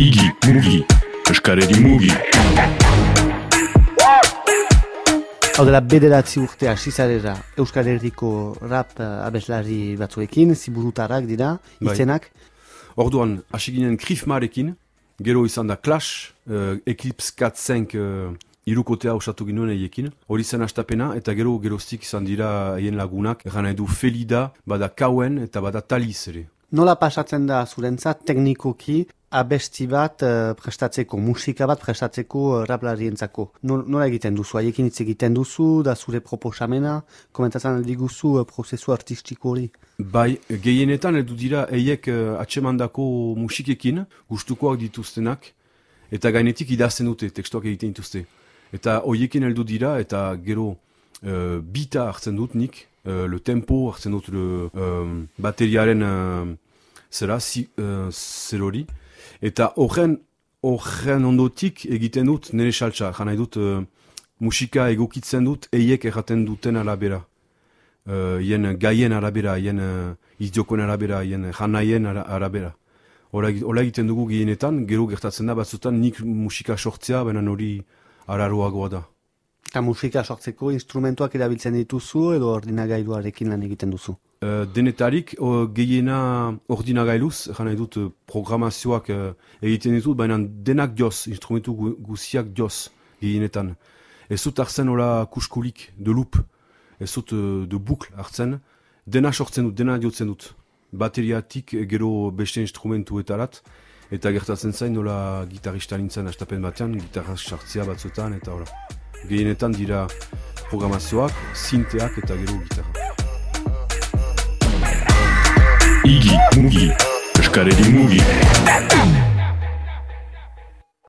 Igi, mugi, eskareri mugi. Hau dela bederatzi urte hasi zarera Euskal Herriko rap uh, abeslari batzuekin, ziburutarrak dira, Bai. izenak. Orduan, hasi ginen Krifmarekin, gero izan da Clash, uh, Eclipse 4-5 uh, irukotea osatu ginuen eiekin. Hori zen astapena, eta gero geroztik izan dira hien lagunak, egan nahi du Felida, bada Kauen eta bada Taliz ere. Nola pasatzen da zurentzat teknikoki abesti bat eh, prestatzeko, musika bat prestatzeko raplarientzako. Nol- Nola egiten duzu, haiekin hitz egiten duzu, da zure proposamena, komentatzen aldi guzu uh, prozesu artistiko hori. Bai, gehienetan heldu dira eiek atxemandako musikekin, gustukoak dituztenak, eta gainetik idazten dute, tekstuak egiten dituzte. Eta hoiekin heldu dira, eta gero uh, bita hartzen dut nik, uh, le tempo hartzen dut le, um, bateriaren uh, zera, si, uh, zer hori. Eta horren, horren ondotik egiten dut nire saltsa, jana dut uh, musika egokitzen dut eiek erraten duten arabera uh, ien gaien arabera, ien uh, iziokoen arabera, ien janaien ara, arabera. Hola egiten dugu gehienetan, gero gertatzen da batzutan nik musika sortzea, baina hori araroagoa da. Eta musika sortzeko instrumentuak erabiltzen dituzu edo ordinagailuarekin lan egiten duzu. Uh, denetarik gehiena ordinagailuz, jan nahi dut uh, programazioak uh, egiten ditut, baina denak joz, instrumentu gu, guziak joz gehienetan. Ez dut hartzen hola kuskulik, de loop, ez uh, de bukl hartzen, dena sortzen dut, dena jotzen dut. Bateriatik eh, gero beste instrumentuetarat, eta gertatzen zain nola gitarista nintzen astapen batean, gitarra sartzea batzutan, eta hola. Gehienetan dira programazioak, sinteak eta gero gitarra. Igi, mugi, eskareri mugi.